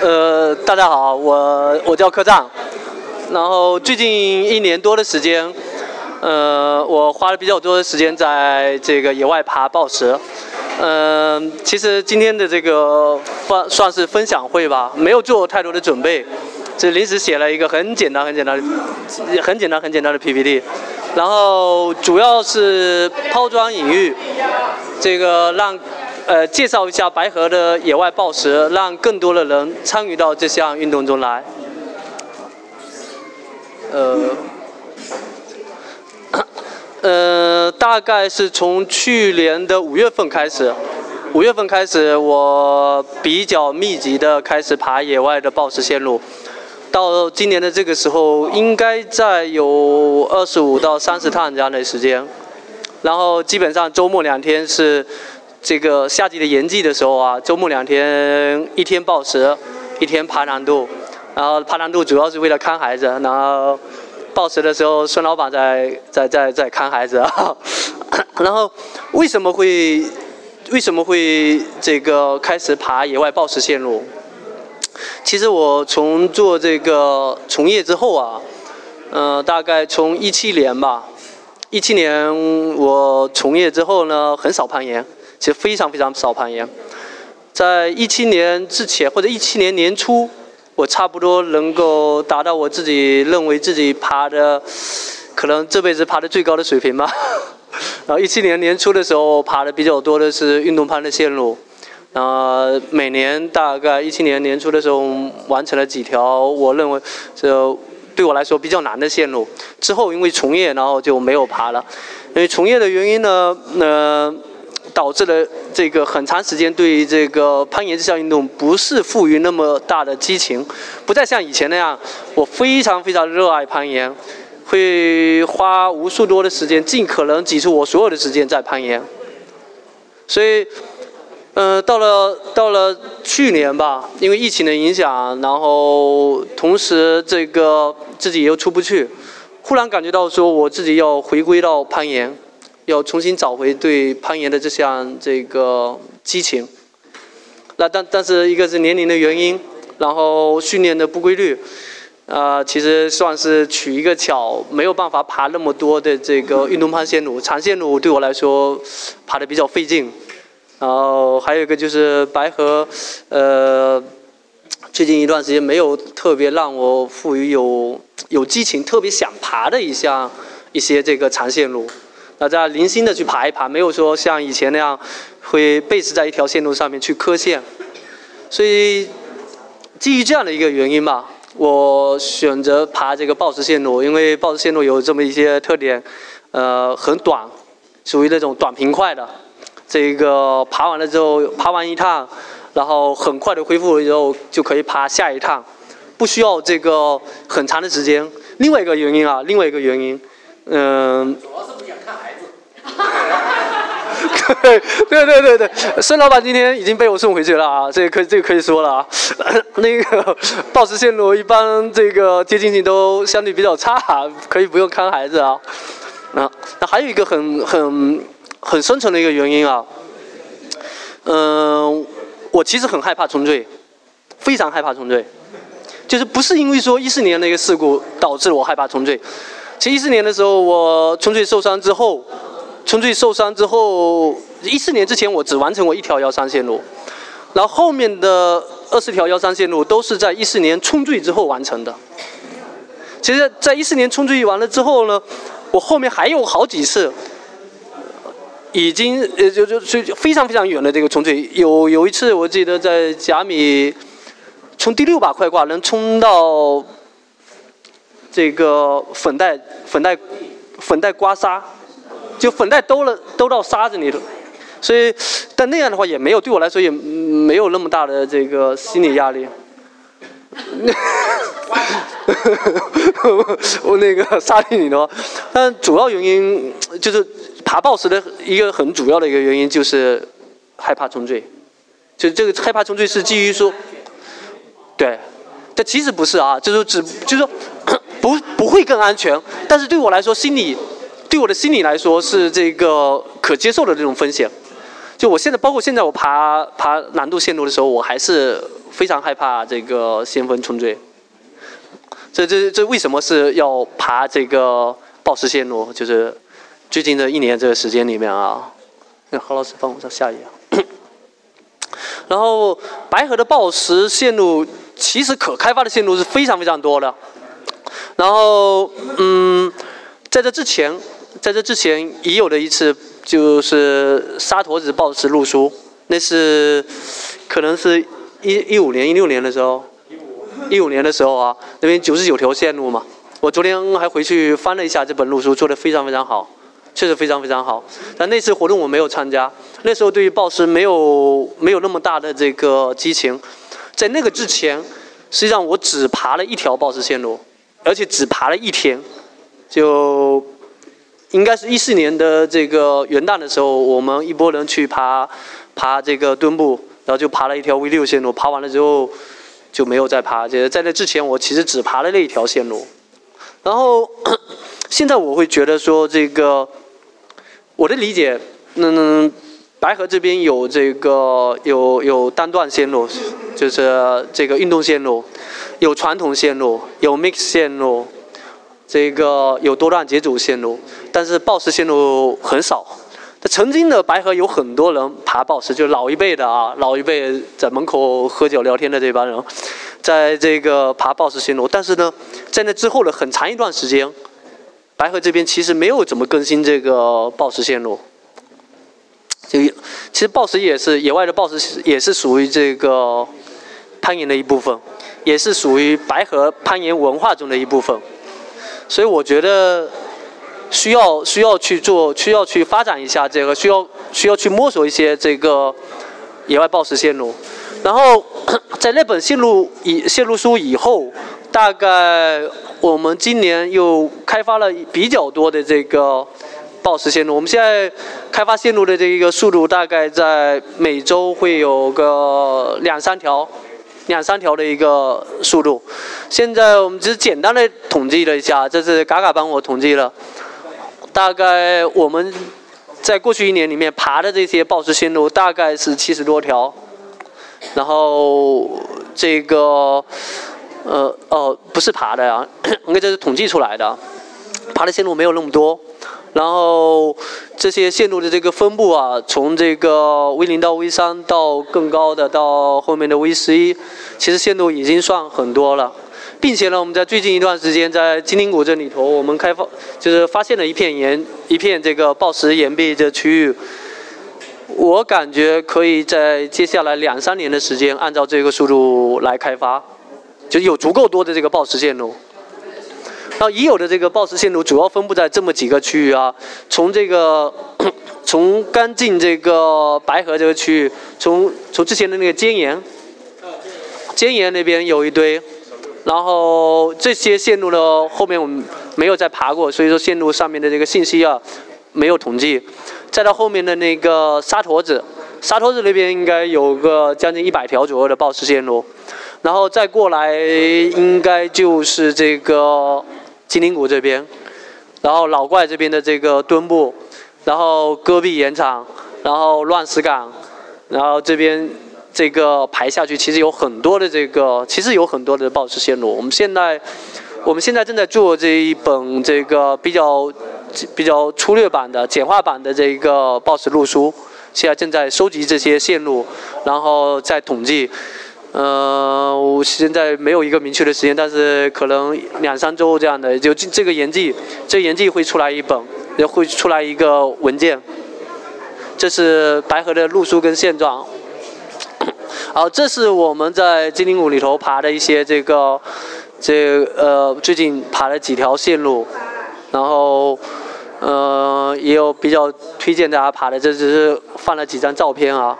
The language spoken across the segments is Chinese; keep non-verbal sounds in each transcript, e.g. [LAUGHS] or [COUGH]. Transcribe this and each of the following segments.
呃，大家好，我我叫柯丈，然后最近一年多的时间，呃，我花了比较多的时间在这个野外爬抱石。嗯，其实今天的这个算算是分享会吧，没有做太多的准备，就临时写了一个很简单、很简单、很简单、很简单的 PPT，然后主要是抛砖引玉，这个让呃介绍一下白河的野外抱石，让更多的人参与到这项运动中来。呃。[COUGHS] 呃，大概是从去年的五月份开始，五月份开始，我比较密集的开始爬野外的抱石线路，到今年的这个时候，应该在有二十五到三十趟这样的时间，然后基本上周末两天是这个夏季的炎季的时候啊，周末两天，一天暴食，一天爬难度，然后爬难度主要是为了看孩子，然后。暴食的时候，孙老板在在在在看孩子。[LAUGHS] 然后为什么会为什么会这个开始爬野外暴食线路？其实我从做这个从业之后啊，嗯，大概从一七年吧，一七年我从业之后呢，很少攀岩，其实非常非常少攀岩。在一七年之前或者一七年年初。我差不多能够达到我自己认为自己爬的，可能这辈子爬的最高的水平吧。[LAUGHS] 然后一七年年初的时候，爬的比较多的是运动攀的线路。呃，每年大概一七年年初的时候，完成了几条我认为这对我来说比较难的线路。之后因为从业，然后就没有爬了。因为从业的原因呢，呃。导致了这个很长时间对于这个攀岩这项运动不是赋予那么大的激情，不再像以前那样，我非常非常热爱攀岩，会花无数多的时间，尽可能挤出我所有的时间在攀岩。所以，嗯，到了到了去年吧，因为疫情的影响，然后同时这个自己又出不去，忽然感觉到说我自己要回归到攀岩。要重新找回对攀岩的这项这个激情。那但但是一个是年龄的原因，然后训练的不规律，啊，其实算是取一个巧，没有办法爬那么多的这个运动攀线路，长线路对我来说爬的比较费劲。然后还有一个就是白河，呃，最近一段时间没有特别让我赋予有有激情、特别想爬的一项一些这个长线路。大家零星的去爬一爬，没有说像以前那样会背驰在一条线路上面去磕线。所以基于这样的一个原因吧，我选择爬这个报时线路，因为报时线路有这么一些特点，呃，很短，属于那种短平快的。这个爬完了之后，爬完一趟，然后很快的恢复了之后，就可以爬下一趟，不需要这个很长的时间。另外一个原因啊，另外一个原因，嗯。[LAUGHS] 对对对对对，孙老板今天已经被我送回去了啊，这个可以这个可以说了啊。[COUGHS] 那个报时线路一般这个接近性都相对比较差，可以不用看孩子啊。那那还有一个很很很深层的一个原因啊，嗯，我其实很害怕重坠，非常害怕重坠，就是不是因为说一四年那个事故导致我害怕重坠，其实一四年的时候我重坠受伤之后。冲坠受伤之后，一四年之前我只完成过一条幺三线路，然后后面的二十条幺三线路都是在一四年冲坠之后完成的。其实，在一四年冲坠完了之后呢，我后面还有好几次，已经呃就就就非常非常远的这个冲坠。有有一次我记得在甲米，从第六把快挂能冲到这个粉带粉带粉带刮痧。就粉袋兜了，兜到沙子里头，所以，但那样的话也没有对我来说也没有那么大的这个心理压力。[LAUGHS] 我那个沙地里头，但主要原因就是爬抱石的一个很主要的一个原因就是害怕重坠，就这个害怕重坠是基于说，对，但其实不是啊，就是只就是说 [COUGHS] 不不会更安全，但是对我来说心理。对我的心理来说是这个可接受的这种风险，就我现在包括现在我爬爬难度线路的时候，我还是非常害怕这个先锋冲坠。这这这为什么是要爬这个暴石线路？就是最近的一年这个时间里面啊，那何老师帮我上下一页。[COUGHS] 然后白河的暴石线路其实可开发的线路是非常非常多的。然后嗯，在这之前，在这之前已有的一次就是沙陀子暴石路书，那是可能是一一五年、一六年的时候。一五年的时候啊，那边九十九条线路嘛，我昨天还回去翻了一下这本路书，做的非常非常好，确实非常非常好。但那次活动我没有参加，那时候对于暴食没有没有那么大的这个激情。在那个之前，实际上我只爬了一条暴食线路，而且只爬了一天，就应该是一四年的这个元旦的时候，我们一拨人去爬爬这个墩布，然后就爬了一条 V 六线路，爬完了之后。就没有再爬，就在那之前，我其实只爬了那一条线路。然后 [COUGHS] 现在我会觉得说，这个我的理解，嗯，白河这边有这个有有单段线路，就是这个运动线路，有传统线路，有 mix 线路，这个有多段节组线路，但是 boss 线路很少。曾经的白河有很多人爬暴石，就老一辈的啊，老一辈在门口喝酒聊天的这帮人，在这个爬暴石线路。但是呢，在那之后的很长一段时间，白河这边其实没有怎么更新这个暴石线路。就其实暴石也是野外的暴石，也是属于这个攀岩的一部分，也是属于白河攀岩文化中的一部分。所以我觉得。需要需要去做，需要去发展一下这个，需要需要去摸索一些这个野外暴食线路。然后 [COUGHS] 在那本线路以线路书以后，大概我们今年又开发了比较多的这个暴食线路。我们现在开发线路的这一个速度，大概在每周会有个两三条，两三条的一个速度。现在我们只是简单的统计了一下，这是嘎嘎帮我统计了。大概我们在过去一年里面爬的这些暴食线路大概是七十多条，然后这个呃哦不是爬的呀，[COUGHS] 应该这是统计出来的，爬的线路没有那么多，然后这些线路的这个分布啊，从这个 V 零到 V 三到更高的到后面的 V 十一，其实线路已经算很多了。并且呢，我们在最近一段时间，在金陵谷这里头，我们开发就是发现了一片岩，一片这个暴石岩壁的区域。我感觉可以在接下来两三年的时间，按照这个速度来开发，就有足够多的这个暴石线路。那已有的这个暴石线路主要分布在这么几个区域啊，从这个 [COUGHS] 从刚进这个白河这个区域，从从之前的那个尖岩，尖岩那边有一堆。然后这些线路呢，后面我们没有再爬过，所以说线路上面的这个信息啊，没有统计。再到后面的那个沙坨子，沙坨子那边应该有个将近一百条左右的暴石线路。然后再过来应该就是这个金陵谷这边，然后老怪这边的这个墩布，然后戈壁岩场，然后乱石岗，然后这边。这个排下去，其实有很多的这个，其实有很多的报时线路。我们现在，我们现在正在做这一本这个比较比较粗略版的简化版的这一个报时路书，现在正在收集这些线路，然后再统计。呃，我现在没有一个明确的时间，但是可能两三周这样的，就这个研季，这研季会出来一本，也会出来一个文件。这是白河的路书跟现状。好，这是我们在金陵谷里头爬的一些这个，这呃最近爬了几条线路，然后呃也有比较推荐大家爬的，这只是放了几张照片啊。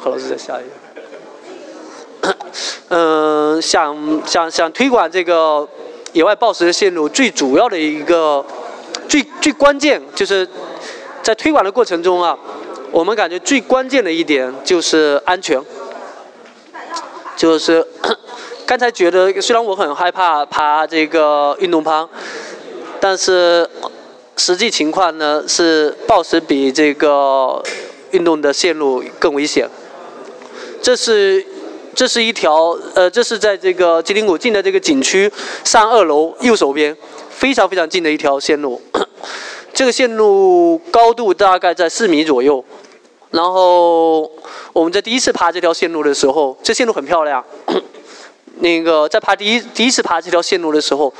何老师再下一个。嗯，想想想推广这个野外暴食的线路，最主要的一个最最关键就是在推广的过程中啊。我们感觉最关键的一点就是安全，就是 [COUGHS] 刚才觉得虽然我很害怕爬这个运动攀，但是实际情况呢是暴食比这个运动的线路更危险。这是这是一条，呃，这是在这个吉林古晋的这个景区上二楼右手边，非常非常近的一条线路。[COUGHS] 这个线路高度大概在四米左右。然后我们在第一次爬这条线路的时候，这线路很漂亮。[COUGHS] 那个在爬第一第一次爬这条线路的时候，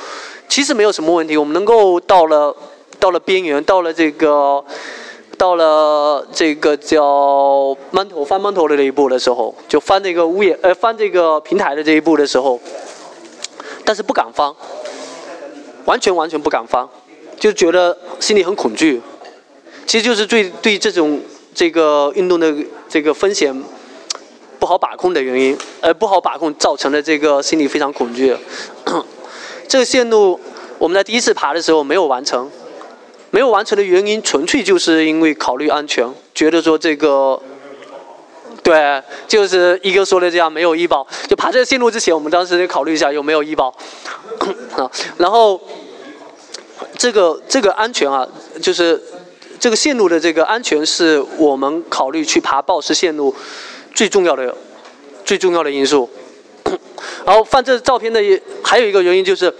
其实没有什么问题。我们能够到了到了边缘，到了这个到了这个叫馒头翻馒头的这一步的时候，就翻这个屋檐呃翻这个平台的这一步的时候，但是不敢翻，完全完全不敢翻，就觉得心里很恐惧。其实就是对对这种这个运动的这个风险。不好把控的原因，呃，不好把控造成的这个心理非常恐惧。[COUGHS] 这个线路我们在第一次爬的时候没有完成，没有完成的原因纯粹就是因为考虑安全，觉得说这个，对，就是一哥说的这样，没有医保。就爬这个线路之前，我们当时得考虑一下有没有医保。[COUGHS] 啊，然后这个这个安全啊，就是这个线路的这个安全是我们考虑去爬暴石线路。最重要的、最重要的因素。[COUGHS] 然后放这照片的还有一个原因就是，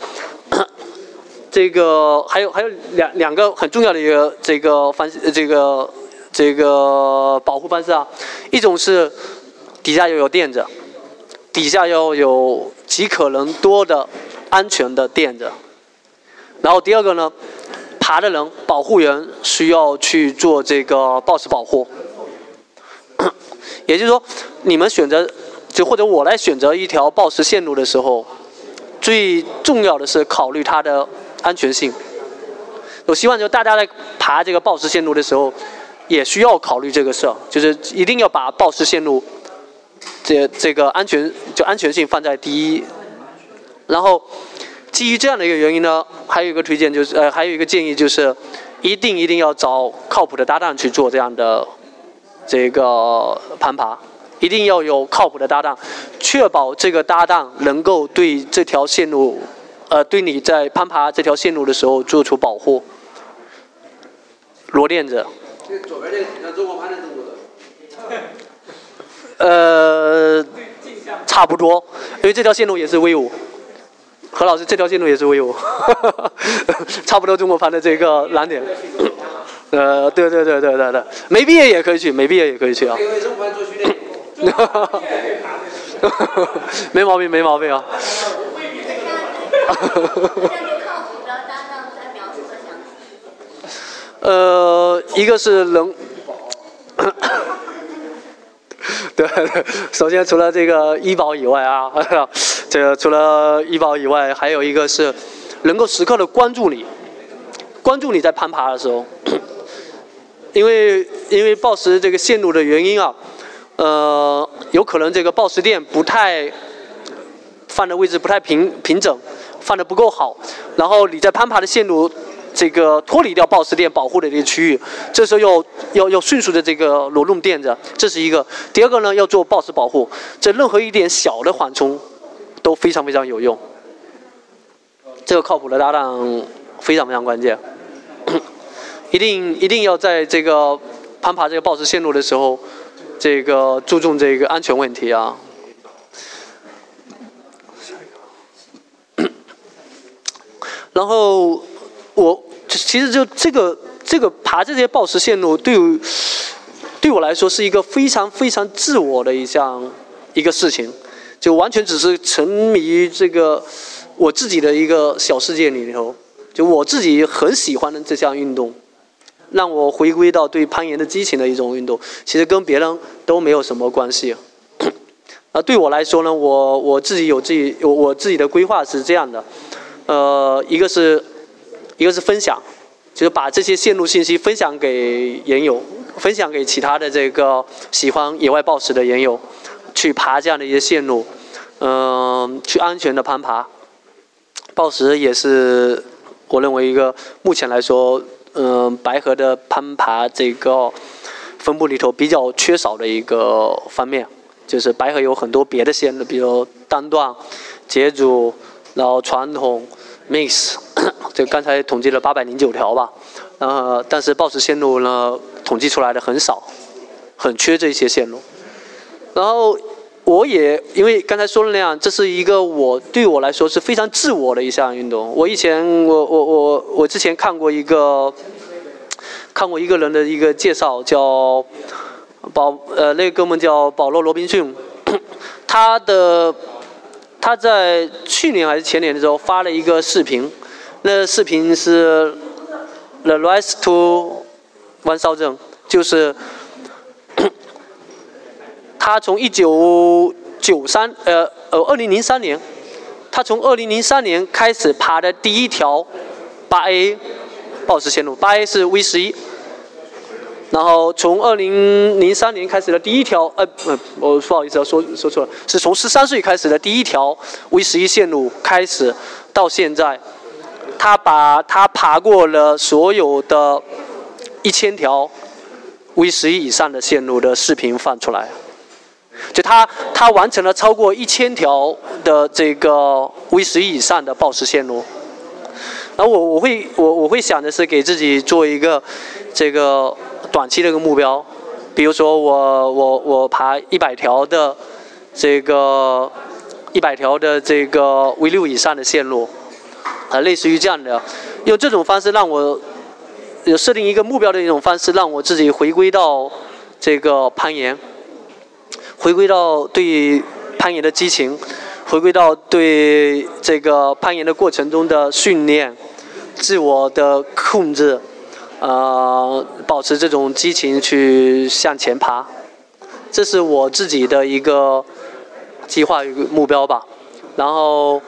这个还有还有两两个很重要的一个这个方这个这个保护方式啊，一种是底下要有垫子，底下要有极可能多的安全的垫子。然后第二个呢，爬的人保护员需要去做这个 boss 保护。[COUGHS] 也就是说，你们选择，就或者我来选择一条暴石线路的时候，最重要的是考虑它的安全性。我希望就大家在爬这个暴石线路的时候，也需要考虑这个事儿，就是一定要把暴石线路这这个安全就安全性放在第一。然后基于这样的一个原因呢，还有一个推荐就是呃，还有一个建议就是，一定一定要找靠谱的搭档去做这样的。这个攀爬一定要有靠谱的搭档，确保这个搭档能够对这条线路，呃，对你在攀爬这条线路的时候做出保护。罗链子。左边的中国攀的中国的。呃，差不多，因为这条线路也是 V 五。何老师，这条线路也是 V 五，[LAUGHS] 差不多中国攀的这个难点。呃，对对对对对对，没毕业也可以去，没毕业也可以去啊。没 [LAUGHS] 毛病，没毛病啊。[LAUGHS] 呃，一个是能，[LAUGHS] 对，首先除了这个医保以外啊，[LAUGHS] 这个除了医保以外，还有一个是能够时刻的关注你，关注你在攀爬的时候。[COUGHS] 因为因为报时这个线路的原因啊，呃，有可能这个报时垫不太放的位置不太平平整，放的不够好，然后你在攀爬的线路这个脱离掉报时垫保护的这个区域，这时候要要要迅速的这个挪动垫子，这是一个。第二个呢，要做报时保护，这任何一点小的缓冲都非常非常有用。这个靠谱的搭档非常非常关键。一定一定要在这个攀爬这个暴石线路的时候，这个注重这个安全问题啊。然后我其实就这个这个爬这些暴石线路，对对我来说是一个非常非常自我的一项一个事情，就完全只是沉迷于这个我自己的一个小世界里头，就我自己很喜欢的这项运动。让我回归到对攀岩的激情的一种运动，其实跟别人都没有什么关系。[COUGHS] 啊，对我来说呢，我我自己有自己有我自己的规划是这样的，呃，一个是一个是分享，就是把这些线路信息分享给岩友，分享给其他的这个喜欢野外暴食的岩友，去爬这样的一些线路，嗯，去安全的攀爬。暴食也是我认为一个目前来说。嗯，白河的攀爬这个分布里头比较缺少的一个方面，就是白河有很多别的线路，比如单段、节组，然后传统、mix，[COUGHS] 就刚才统计了八百零九条吧。呃，但是报时线路呢，统计出来的很少，很缺这些线路。然后我也因为刚才说的那样，这是一个我对我来说是非常自我的一项运动。我以前我我我我之前看过一个看过一个人的一个介绍，叫保呃那个哥们叫保罗罗宾逊，他的他在去年还是前年的时候发了一个视频，那视频是 The Rise to One Thousand，就是他从一九九三呃呃二零零三年，他从二零零三年开始爬的第一条八 A 报时线路，八 A 是 V 十一。然后从二零零三年开始的第一条，呃，呃，我不好意思啊，说说错了，是从十三岁开始的第一条 V 十一线路开始，到现在，他把他爬过了所有的一千条 V 十一以上的线路的视频放出来，就他他完成了超过一千条的这个 V 十一以上的报时线路，然后我我会我我会想的是给自己做一个这个。短期的一个目标，比如说我我我爬一百条的这个一百条的这个 V 六以上的线路，啊，类似于这样的，用这种方式让我有设定一个目标的一种方式，让我自己回归到这个攀岩，回归到对攀岩的激情，回归到对这个攀岩的过程中的训练，自我的控制。呃，保持这种激情去向前爬，这是我自己的一个计划与目标吧。然后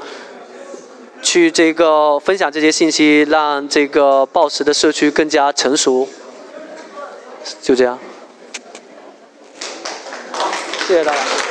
去这个分享这些信息，让这个暴食的社区更加成熟。就这样，谢谢大家。